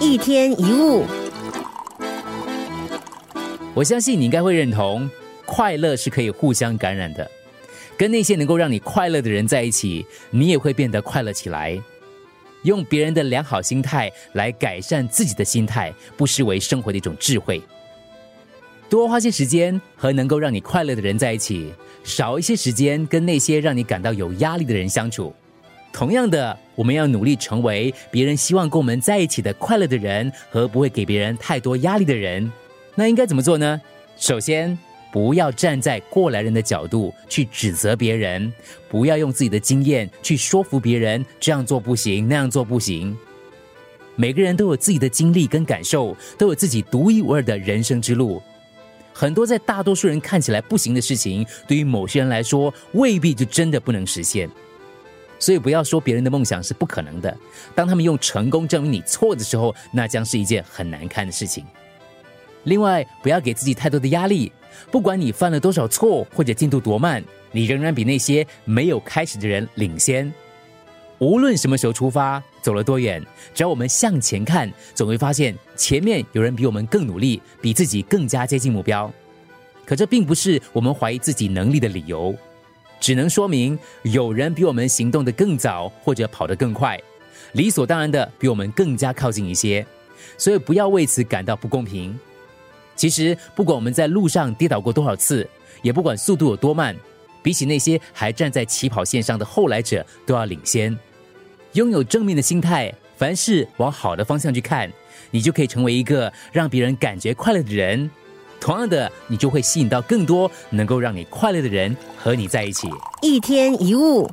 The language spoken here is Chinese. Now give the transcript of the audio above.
一天一物，我相信你应该会认同，快乐是可以互相感染的。跟那些能够让你快乐的人在一起，你也会变得快乐起来。用别人的良好心态来改善自己的心态，不失为生活的一种智慧。多花些时间和能够让你快乐的人在一起，少一些时间跟那些让你感到有压力的人相处。同样的，我们要努力成为别人希望跟我们在一起的快乐的人，和不会给别人太多压力的人。那应该怎么做呢？首先，不要站在过来人的角度去指责别人，不要用自己的经验去说服别人这样做不行，那样做不行。每个人都有自己的经历跟感受，都有自己独一无二的人生之路。很多在大多数人看起来不行的事情，对于某些人来说，未必就真的不能实现。所以不要说别人的梦想是不可能的。当他们用成功证明你错的时候，那将是一件很难堪的事情。另外，不要给自己太多的压力。不管你犯了多少错，或者进度多慢，你仍然比那些没有开始的人领先。无论什么时候出发，走了多远，只要我们向前看，总会发现前面有人比我们更努力，比自己更加接近目标。可这并不是我们怀疑自己能力的理由。只能说明有人比我们行动的更早，或者跑得更快，理所当然的比我们更加靠近一些，所以不要为此感到不公平。其实，不管我们在路上跌倒过多少次，也不管速度有多慢，比起那些还站在起跑线上的后来者，都要领先。拥有正面的心态，凡事往好的方向去看，你就可以成为一个让别人感觉快乐的人。同样的，你就会吸引到更多能够让你快乐的人和你在一起。一天一物。